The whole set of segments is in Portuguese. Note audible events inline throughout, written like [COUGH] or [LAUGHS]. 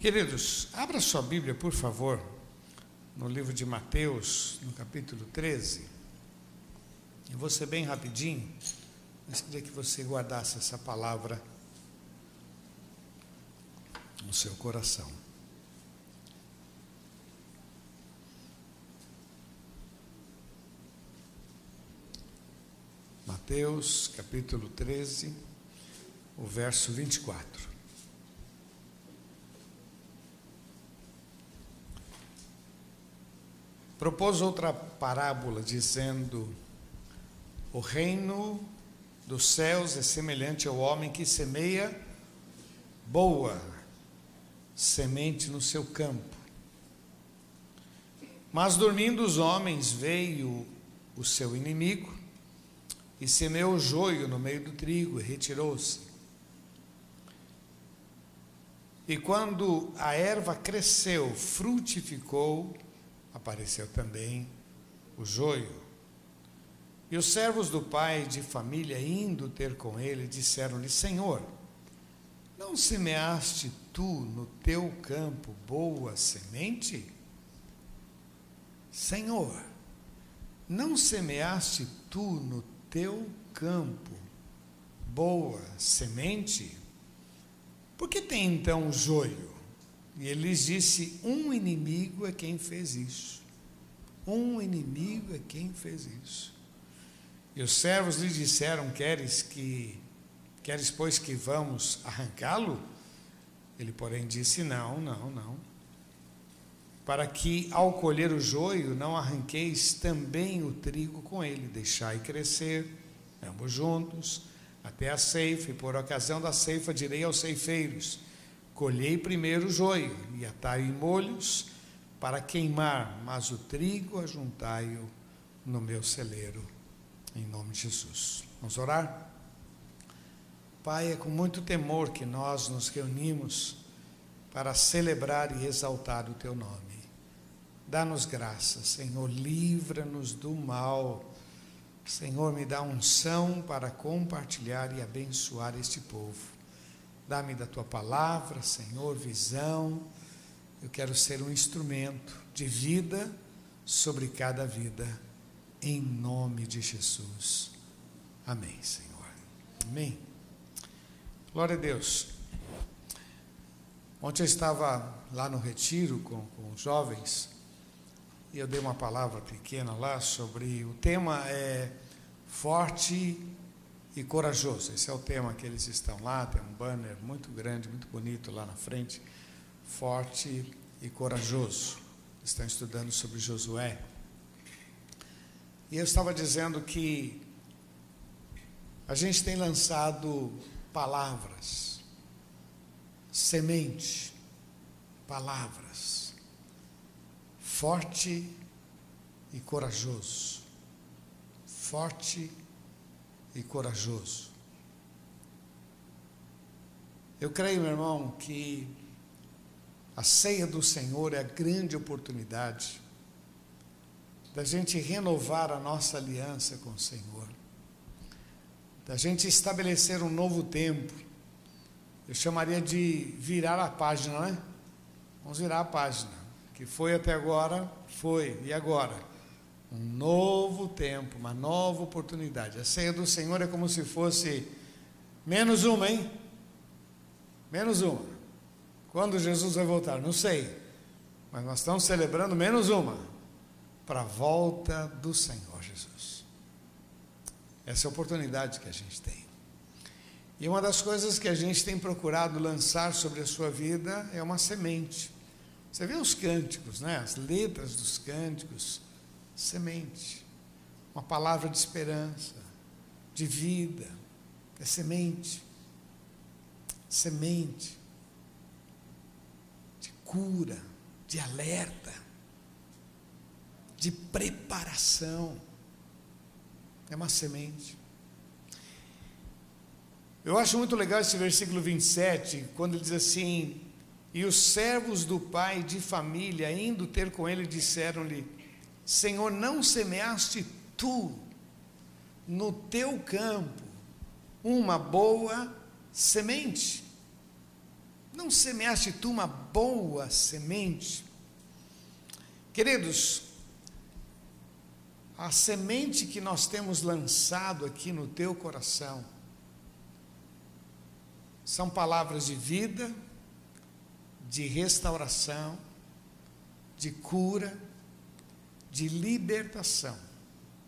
Queridos, abra sua Bíblia, por favor, no livro de Mateus, no capítulo 13. Eu vou ser bem rapidinho, mas queria que você guardasse essa palavra no seu coração. Mateus capítulo 13, o verso 24. Propôs outra parábola, dizendo: O reino dos céus é semelhante ao homem que semeia boa semente no seu campo. Mas dormindo os homens, veio o seu inimigo e semeou joio no meio do trigo e retirou-se. E quando a erva cresceu, frutificou, apareceu também o joio. E os servos do pai de família, indo ter com ele, disseram-lhe: Senhor, não semeaste tu no teu campo boa semente? Senhor, não semeaste tu no teu campo boa semente? Por que tem então o joio? E ele lhes disse: Um inimigo é quem fez isso. Um inimigo é quem fez isso. E os servos lhe disseram: Queres que queres pois que vamos arrancá-lo? Ele, porém, disse: Não, não, não. Para que ao colher o joio não arranqueis também o trigo com ele, deixai crescer, ambos juntos, até a ceifa, e por ocasião da ceifa direi aos ceifeiros: Colhei primeiro o joio e atai em molhos para queimar, mas o trigo ajuntai-o no meu celeiro, em nome de Jesus. Vamos orar? Pai, é com muito temor que nós nos reunimos para celebrar e exaltar o Teu nome. Dá-nos graça, Senhor, livra-nos do mal. Senhor, me dá unção para compartilhar e abençoar este povo. Dá-me da tua palavra, Senhor, visão. Eu quero ser um instrumento de vida sobre cada vida, em nome de Jesus. Amém, Senhor. Amém. Glória a Deus. Ontem eu estava lá no retiro com, com os jovens e eu dei uma palavra pequena lá sobre o tema é forte e corajoso. Esse é o tema que eles estão lá, tem um banner muito grande, muito bonito lá na frente. Forte e corajoso. Estão estudando sobre Josué. E eu estava dizendo que a gente tem lançado palavras, semente, palavras, forte e corajoso. Forte e corajoso. Eu creio, meu irmão, que a ceia do Senhor é a grande oportunidade da gente renovar a nossa aliança com o Senhor, da gente estabelecer um novo tempo. Eu chamaria de virar a página, né? Vamos virar a página. Que foi até agora, foi, e agora? Um novo tempo, uma nova oportunidade. A ceia do Senhor é como se fosse menos uma, hein? Menos uma. Quando Jesus vai voltar? Não sei. Mas nós estamos celebrando menos uma para a volta do Senhor Jesus. Essa é a oportunidade que a gente tem. E uma das coisas que a gente tem procurado lançar sobre a sua vida é uma semente. Você vê os cânticos, né? As letras dos cânticos semente, uma palavra de esperança, de vida, é semente, semente de cura, de alerta, de preparação. É uma semente. Eu acho muito legal esse versículo 27, quando ele diz assim: E os servos do pai de família, indo ter com ele, disseram-lhe: Senhor, não semeaste tu no teu campo uma boa semente? Não semeaste tu uma boa semente? Queridos, a semente que nós temos lançado aqui no teu coração são palavras de vida, de restauração, de cura, de libertação.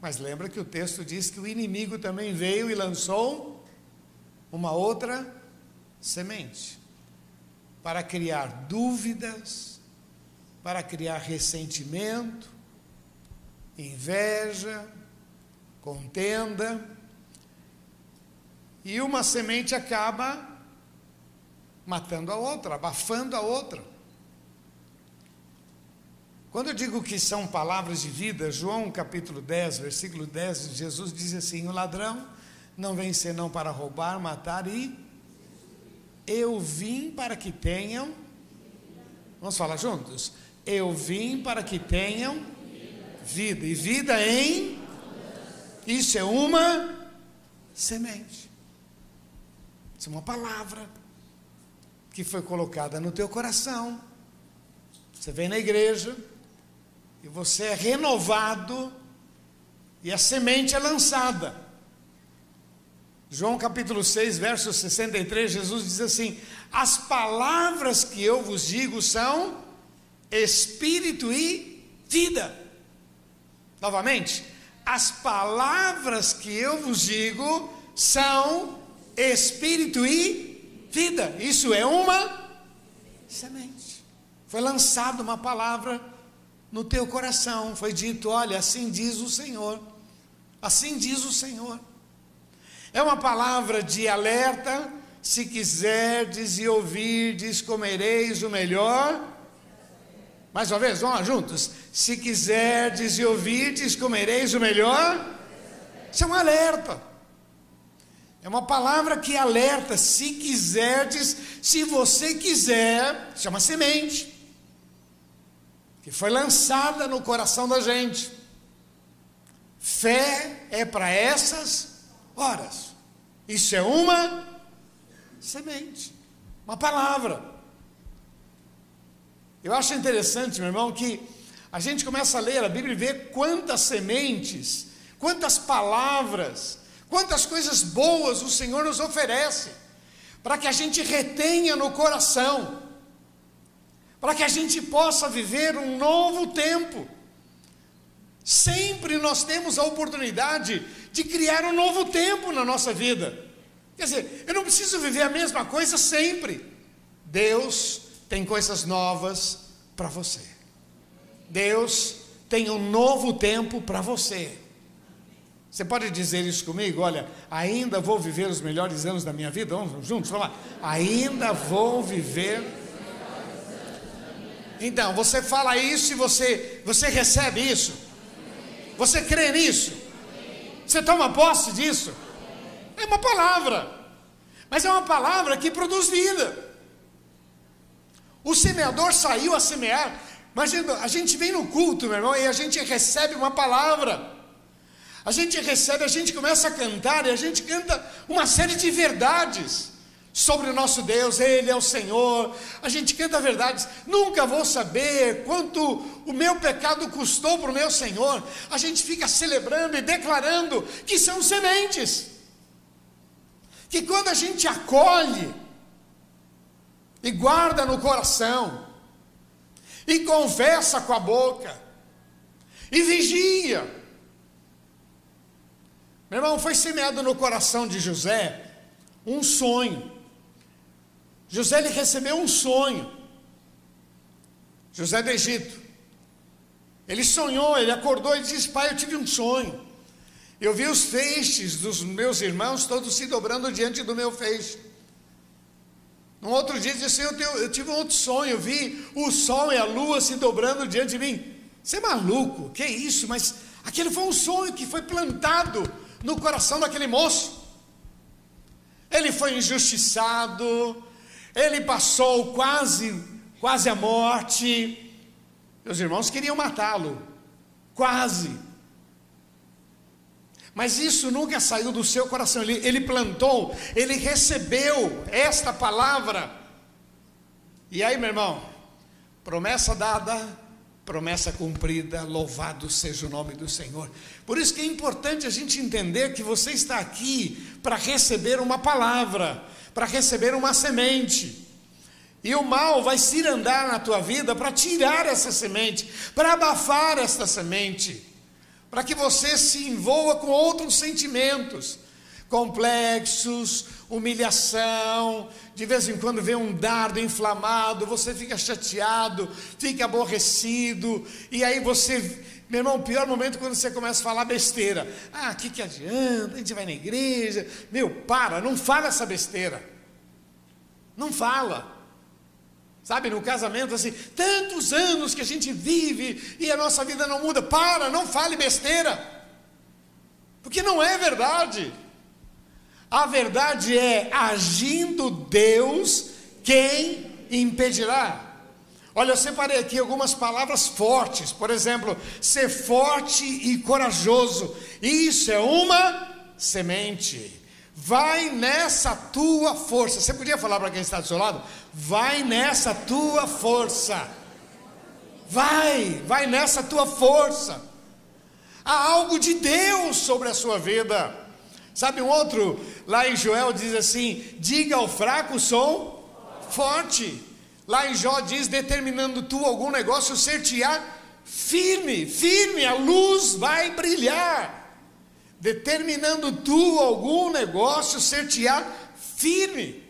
Mas lembra que o texto diz que o inimigo também veio e lançou uma outra semente para criar dúvidas, para criar ressentimento, inveja, contenda. E uma semente acaba matando a outra, abafando a outra. Quando eu digo que são palavras de vida, João capítulo 10, versículo 10, Jesus diz assim: O ladrão não vem senão para roubar, matar e. Eu vim para que tenham. Vamos falar juntos? Eu vim para que tenham vida. E vida em. Isso é uma semente. Isso é uma palavra que foi colocada no teu coração. Você vem na igreja e você é renovado e a semente é lançada. João capítulo 6, verso 63, Jesus diz assim: As palavras que eu vos digo são espírito e vida. Novamente, as palavras que eu vos digo são espírito e vida. Isso é uma semente. Foi lançada uma palavra no teu coração. Foi dito: olha, assim diz o Senhor. Assim diz o Senhor. É uma palavra de alerta. Se quiserdes e ouvirdes, comereis o melhor. Mais uma vez, vamos lá juntos. Se quiserdes e ouvirdes, comereis o melhor. Isso é um alerta. É uma palavra que alerta. Se quiserdes, se você quiser, chama semente que foi lançada no coração da gente. Fé é para essas horas. Isso é uma semente, uma palavra. Eu acho interessante, meu irmão, que a gente começa a ler a Bíblia e vê quantas sementes, quantas palavras, quantas coisas boas o Senhor nos oferece, para que a gente retenha no coração para que a gente possa viver um novo tempo. Sempre nós temos a oportunidade de criar um novo tempo na nossa vida. Quer dizer, eu não preciso viver a mesma coisa sempre. Deus tem coisas novas para você. Deus tem um novo tempo para você. Você pode dizer isso comigo? Olha, ainda vou viver os melhores anos da minha vida. Vamos juntos falar. Ainda vou viver então, você fala isso e você, você recebe isso. Você crê nisso. Você toma posse disso. É uma palavra. Mas é uma palavra que produz vida. O semeador saiu a semear. Imagina, a gente vem no culto, meu irmão, e a gente recebe uma palavra. A gente recebe, a gente começa a cantar e a gente canta uma série de verdades sobre o nosso Deus, Ele é o Senhor. A gente canta verdades. Nunca vou saber quanto o meu pecado custou para o meu Senhor. A gente fica celebrando e declarando que são sementes. Que quando a gente acolhe e guarda no coração, e confessa com a boca, e vigia. Meu irmão, foi semeado no coração de José um sonho. José ele recebeu um sonho. José do Egito. Ele sonhou, ele acordou e disse: Pai, eu tive um sonho. Eu vi os feixes dos meus irmãos todos se dobrando diante do meu feixe. No outro dia, disse: eu, eu tive um outro sonho. Eu vi o sol e a lua se dobrando diante de mim. Você é maluco? Que isso? Mas aquele foi um sonho que foi plantado no coração daquele moço. Ele foi injustiçado, ele passou quase, quase a morte. Meus irmãos queriam matá-lo, quase. Mas isso nunca saiu do seu coração. Ele, ele plantou, ele recebeu esta palavra E aí, meu irmão, promessa dada, promessa cumprida, louvado seja o nome do Senhor. Por isso que é importante a gente entender que você está aqui para receber uma palavra, para receber uma semente. E o mal vai se andar na tua vida para tirar essa semente, para abafar esta semente, para que você se envolva com outros sentimentos complexos, humilhação, de vez em quando vem um dardo inflamado, você fica chateado, fica aborrecido, e aí você, meu irmão, o pior momento é quando você começa a falar besteira. Ah, o que, que adianta? A gente vai na igreja. Meu, para, não fala essa besteira. Não fala. Sabe, no casamento, assim, tantos anos que a gente vive e a nossa vida não muda. Para, não fale besteira. Porque não é verdade. A verdade é: agindo Deus, quem impedirá? Olha, eu separei aqui algumas palavras fortes. Por exemplo, ser forte e corajoso. Isso é uma semente. Vai nessa tua força. Você podia falar para quem está do seu lado? Vai nessa tua força. Vai, vai nessa tua força. Há algo de Deus sobre a sua vida. Sabe um outro, lá em Joel diz assim: diga ao fraco, sou forte. Lá em Jó diz: determinando tu algum negócio, ser-te-á firme, firme, a luz vai brilhar. Determinando tu algum negócio, ser-te-á firme,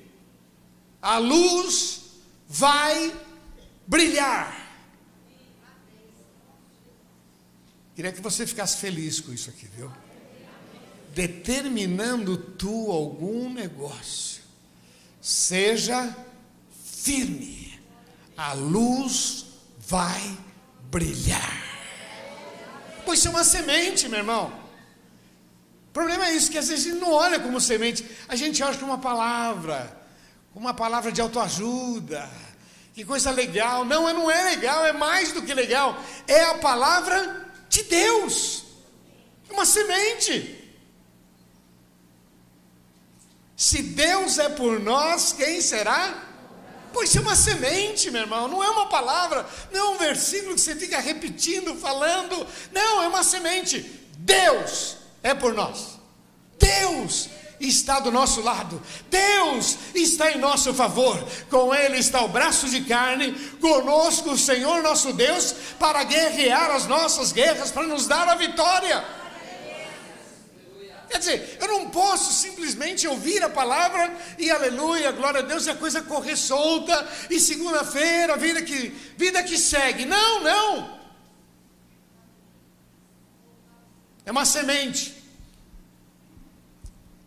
a luz vai brilhar. Queria que você ficasse feliz com isso aqui, viu? determinando tu algum negócio, seja firme, a luz vai brilhar. Pois é uma semente, meu irmão. O problema é isso, que às vezes a gente não olha como semente, a gente acha que é uma palavra, uma palavra de autoajuda, que coisa legal. Não, não é legal, é mais do que legal, é a palavra de Deus, é uma semente. Se Deus é por nós, quem será? Pois é uma semente, meu irmão, não é uma palavra, não é um versículo que você fica repetindo, falando. Não, é uma semente. Deus é por nós. Deus está do nosso lado. Deus está em nosso favor. Com Ele está o braço de carne, conosco o Senhor nosso Deus, para guerrear as nossas guerras, para nos dar a vitória. Quer dizer, eu não posso simplesmente ouvir a palavra e aleluia, glória a Deus, e a coisa correr solta, e segunda-feira, vida que, vida que segue. Não, não. É uma semente.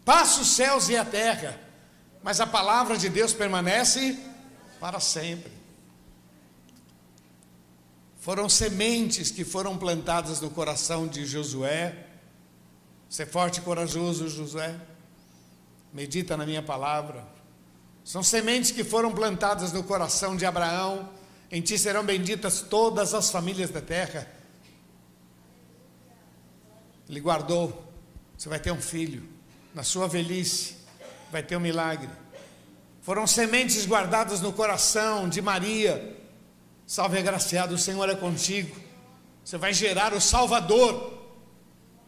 Passa os céus e a terra, mas a palavra de Deus permanece para sempre. Foram sementes que foram plantadas no coração de Josué, Ser forte e corajoso, Josué. Medita na minha palavra. São sementes que foram plantadas no coração de Abraão. Em ti serão benditas todas as famílias da terra. Ele guardou. Você vai ter um filho. Na sua velhice, vai ter um milagre. Foram sementes guardadas no coração de Maria. Salve agraciado, o Senhor é contigo. Você vai gerar o Salvador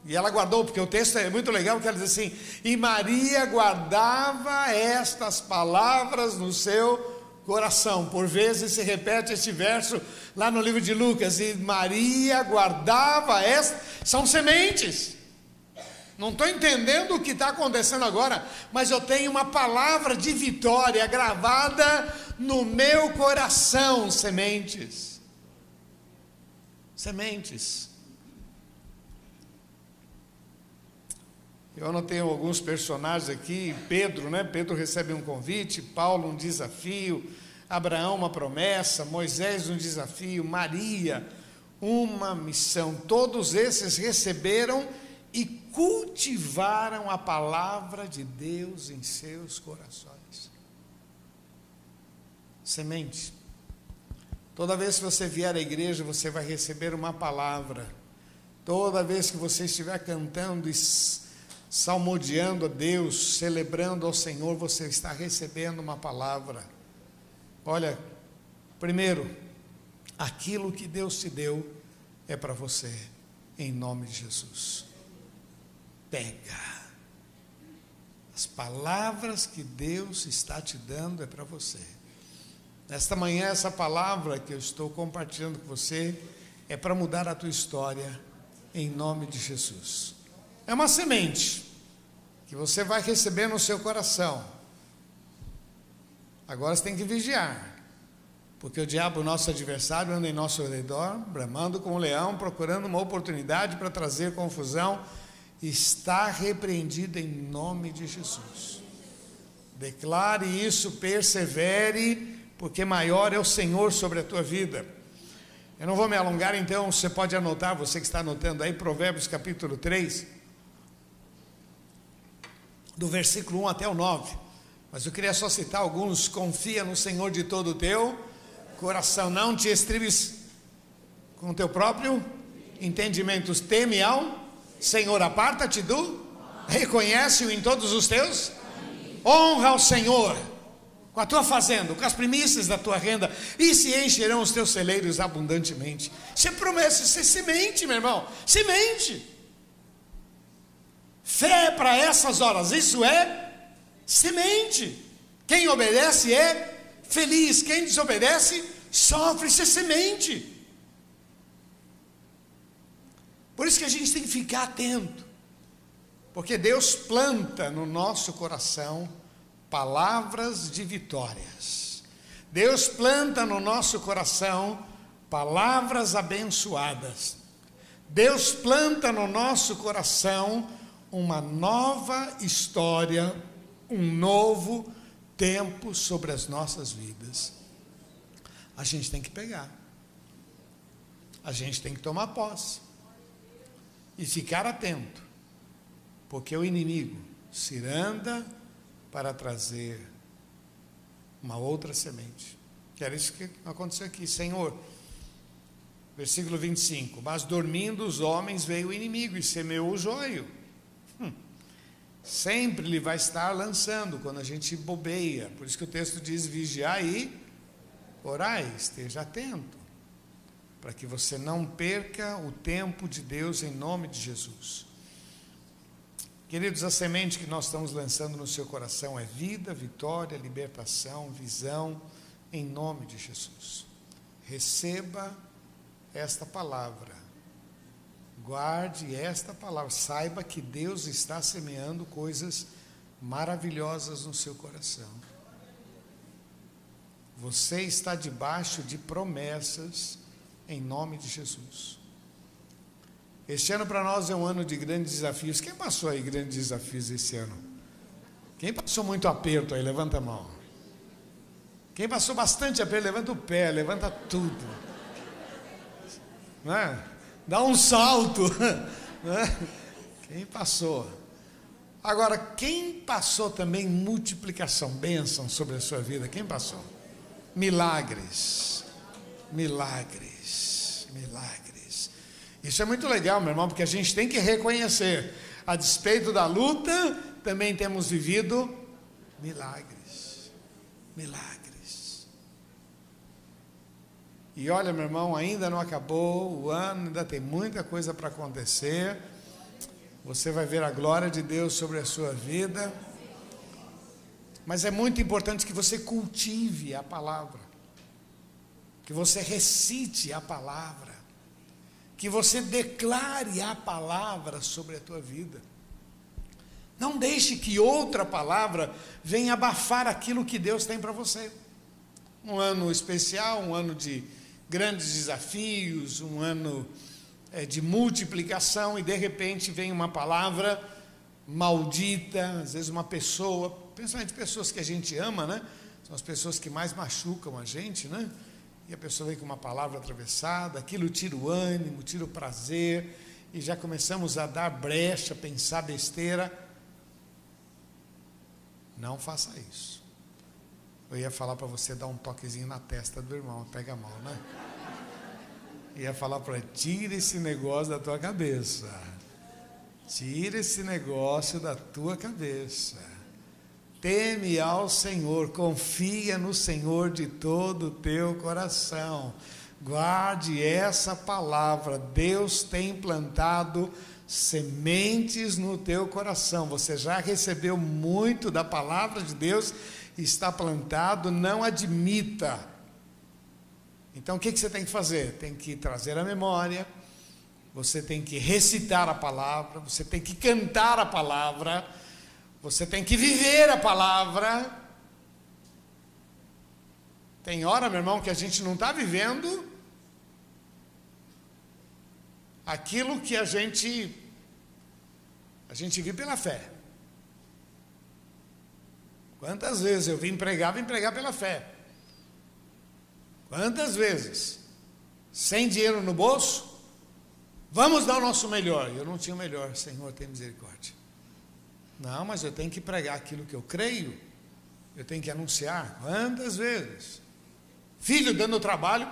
e ela guardou, porque o texto é muito legal, que ela diz assim: E Maria guardava estas palavras no seu coração. Por vezes se repete este verso lá no livro de Lucas: E Maria guardava estas, são sementes. Não estou entendendo o que está acontecendo agora, mas eu tenho uma palavra de vitória gravada no meu coração, sementes. Sementes. Eu anotei alguns personagens aqui, Pedro, né? Pedro recebe um convite, Paulo um desafio, Abraão uma promessa, Moisés um desafio, Maria uma missão. Todos esses receberam e cultivaram a palavra de Deus em seus corações. Semente. Toda vez que você vier à igreja, você vai receber uma palavra. Toda vez que você estiver cantando e salmodiando a Deus, celebrando ao Senhor, você está recebendo uma palavra. Olha, Primeiro, aquilo que Deus te deu é para você, em nome de Jesus. Pega. As palavras que Deus está te dando é para você. Nesta manhã, essa palavra que eu estou compartilhando com você é para mudar a tua história, em nome de Jesus. É uma semente que você vai receber no seu coração. Agora você tem que vigiar. Porque o diabo, nosso adversário, anda em nosso redor, bramando como um leão, procurando uma oportunidade para trazer confusão, está repreendido em nome de Jesus. Declare isso, persevere, porque maior é o Senhor sobre a tua vida. Eu não vou me alongar, então você pode anotar, você que está anotando aí, Provérbios capítulo 3, do versículo 1 até o 9. Mas eu queria só citar alguns: confia no Senhor de todo o teu coração, não te estribes com o teu próprio entendimento, teme ao Senhor, aparta-te do, reconhece-o em todos os teus, honra ao Senhor com a tua fazenda, com as primícias da tua renda, e se encherão os teus celeiros abundantemente. Isso é promessa, isso é semente, meu irmão, semente. Fé para essas horas, isso é semente. Quem obedece é feliz, quem desobedece sofre, isso é semente. Por isso que a gente tem que ficar atento, porque Deus planta no nosso coração palavras de vitórias. Deus planta no nosso coração palavras abençoadas. Deus planta no nosso coração uma nova história, um novo tempo sobre as nossas vidas. A gente tem que pegar. A gente tem que tomar posse. E ficar atento. Porque o inimigo ciranda para trazer uma outra semente. Que era isso que aconteceu aqui. Senhor, versículo 25: Mas dormindo os homens veio o inimigo e semeou o joio sempre ele vai estar lançando quando a gente bobeia. Por isso que o texto diz: vigiar e orai, esteja atento, para que você não perca o tempo de Deus em nome de Jesus. Queridos, a semente que nós estamos lançando no seu coração é vida, vitória, libertação, visão, em nome de Jesus. Receba esta palavra Guarde esta palavra, saiba que Deus está semeando coisas maravilhosas no seu coração. Você está debaixo de promessas em nome de Jesus. Este ano para nós é um ano de grandes desafios. Quem passou aí grandes desafios esse ano? Quem passou muito aperto aí? Levanta a mão. Quem passou bastante aperto, levanta o pé, levanta tudo. Não é? Dá um salto. [LAUGHS] Né? Quem passou? Agora, quem passou também multiplicação, bênção sobre a sua vida? Quem passou? Milagres, milagres, milagres. Isso é muito legal, meu irmão, porque a gente tem que reconhecer, a despeito da luta, também temos vivido milagres, milagres. E olha, meu irmão, ainda não acabou o ano, ainda tem muita coisa para acontecer. Você vai ver a glória de Deus sobre a sua vida. Mas é muito importante que você cultive a palavra, que você recite a palavra, que você declare a palavra sobre a tua vida. Não deixe que outra palavra venha abafar aquilo que Deus tem para você. Um ano especial, um ano de grandes desafios, um ano é, de multiplicação, e de repente vem uma palavra maldita, às vezes uma pessoa, principalmente pessoas que a gente ama, né? São as pessoas que mais machucam a gente, né? E a pessoa vem com uma palavra atravessada, aquilo tira o ânimo, tira o prazer, e já começamos a dar brecha, pensar besteira. Não faça isso. Eu ia falar para você dar um toquezinho na testa do irmão, pega mão, né? Ia falar para ele, tira esse negócio da tua cabeça. Tira esse negócio da tua cabeça. Teme ao Senhor, confia no Senhor de todo o teu coração. Guarde essa palavra. Deus tem plantado sementes no teu coração. Você já recebeu muito da palavra de Deus, está plantado, não admita. Então o que, que você tem que fazer? Tem que trazer a memória, você tem que recitar a palavra, você tem que cantar a palavra você tem que viver a palavra. Tem hora, meu irmão, que a gente não está vivendo aquilo que a gente a gente vive pela fé. Quantas vezes eu vim pregar, vim pregar pela fé. Quantas vezes? Sem dinheiro no bolso, vamos dar o nosso melhor. Eu não tinha o melhor, Senhor, tem misericórdia. Não, mas eu tenho que pregar aquilo que eu creio. Eu tenho que anunciar. Quantas vezes? Filho dando trabalho,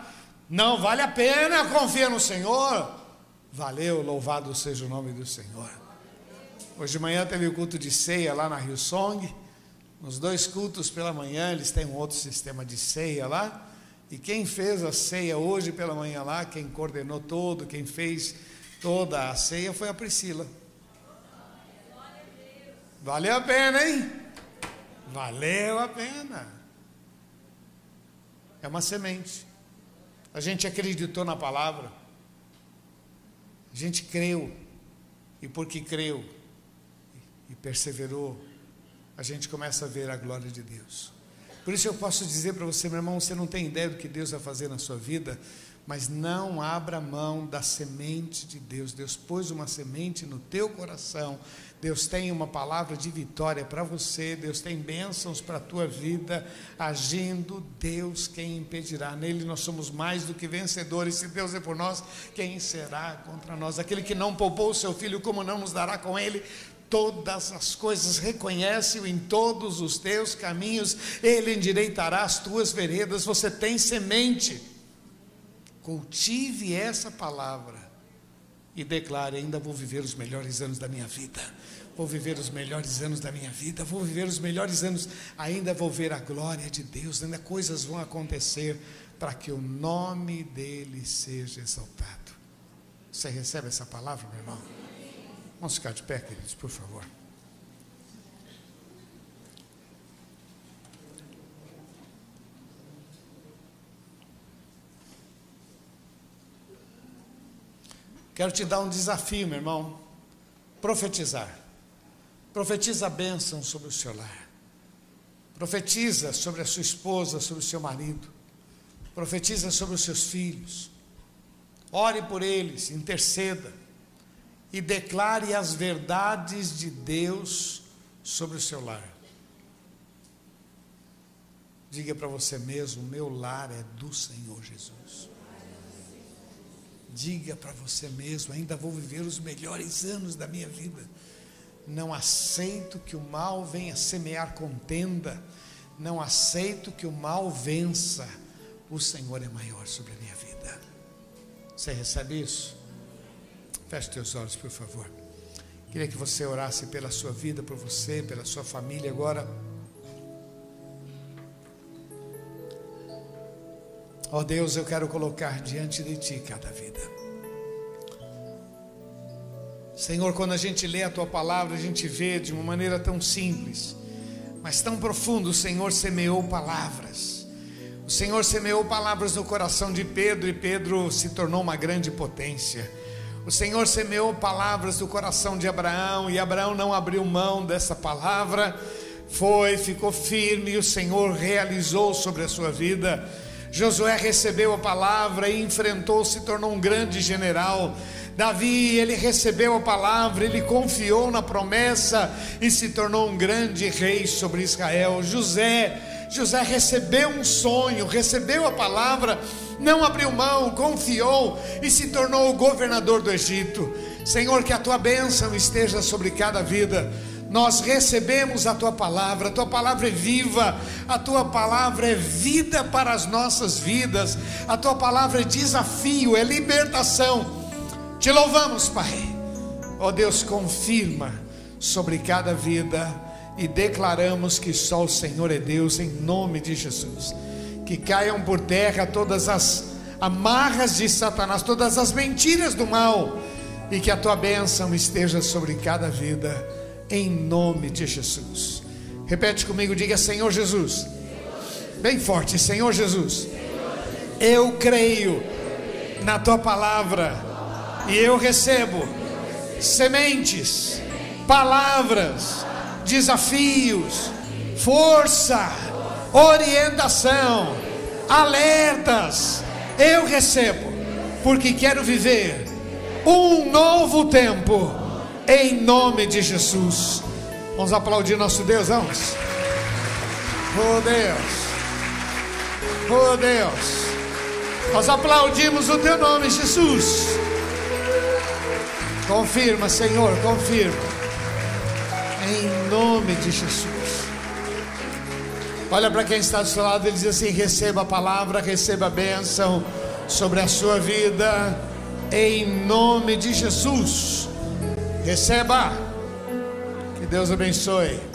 não vale a pena, confia no Senhor. Valeu, louvado seja o nome do Senhor. Hoje de manhã teve o culto de ceia lá na Rio Song. Nos dois cultos pela manhã, eles têm um outro sistema de ceia lá. E quem fez a ceia hoje pela manhã lá, quem coordenou todo, quem fez toda a ceia foi a Priscila. Valeu a pena, hein? Valeu a pena. É uma semente. A gente acreditou na palavra. A gente creu. E porque creu e perseverou, a gente começa a ver a glória de Deus. Por isso eu posso dizer para você, meu irmão, você não tem ideia do que Deus vai fazer na sua vida, mas não abra mão da semente de Deus. Deus pôs uma semente no teu coração Deus tem uma palavra de vitória para você, Deus tem bênçãos para a tua vida, agindo, Deus quem impedirá. Nele nós somos mais do que vencedores. Se Deus é por nós, quem será contra nós? Aquele que não poupou o seu filho, como não nos dará com ele? Todas as coisas, reconhece-o em todos os teus caminhos, ele endireitará as tuas veredas. Você tem semente, cultive essa palavra e declare: ainda vou viver os melhores anos da minha vida vou viver os melhores anos da minha vida, vou viver os melhores anos, ainda vou ver a glória de Deus, ainda coisas vão acontecer para que o nome dele seja exaltado. Você recebe essa palavra, meu irmão? Vamos ficar de pé, queridos, por favor. Quero te dar um desafio, meu irmão. Profetizar. Profetiza a bênção sobre o seu lar. Profetiza sobre a sua esposa, sobre o seu marido. Profetiza sobre os seus filhos. Ore por eles, interceda e declare as verdades de Deus sobre o seu lar. Diga para você mesmo: meu lar é do Senhor Jesus. Diga para você mesmo: ainda vou viver os melhores anos da minha vida não aceito que o mal venha semear contenda. Não aceito que o mal vença. O Senhor é maior sobre a minha vida. Você recebe isso? Feche teus olhos, por favor. Queria que você orasse pela sua vida, por você, pela sua família agora. Ó oh Deus, eu quero colocar diante de Ti cada vida. Senhor, quando a gente lê a tua palavra, a gente vê de uma maneira tão simples, mas tão profundo, o Senhor semeou palavras. O Senhor semeou palavras no coração de Pedro e Pedro se tornou uma grande potência. O Senhor semeou palavras no coração de Abraão e Abraão não abriu mão dessa palavra, foi, ficou firme e o Senhor realizou sobre a sua vida. Josué recebeu a palavra e enfrentou, se tornou um grande general. Davi, ele recebeu a palavra, ele confiou na promessa e se tornou um grande rei sobre Israel. José, José recebeu um sonho, recebeu a palavra, não abriu mão, confiou e se tornou o governador do Egito. Senhor, que a tua bênção esteja sobre cada vida. Nós recebemos a tua palavra, a tua palavra é viva, a tua palavra é vida para as nossas vidas, a tua palavra é desafio, é libertação. Te louvamos, Pai. Ó oh, Deus, confirma sobre cada vida e declaramos que só o Senhor é Deus em nome de Jesus. Que caiam por terra todas as amarras de Satanás, todas as mentiras do mal e que a tua bênção esteja sobre cada vida em nome de Jesus. Repete comigo, diga Senhor Jesus. Bem forte, Senhor Jesus. Eu creio na tua palavra e eu recebo sementes, palavras, desafios, força, orientação, alertas. Eu recebo, porque quero viver um novo tempo, em nome de Jesus. Vamos aplaudir nosso Deus, vamos. Oh Deus, oh Deus, nós aplaudimos o teu nome, Jesus. Confirma, Senhor, confirma. Em nome de Jesus. Olha para quem está do seu lado e diz assim: receba a palavra, receba a bênção sobre a sua vida, em nome de Jesus. Receba. Que Deus abençoe.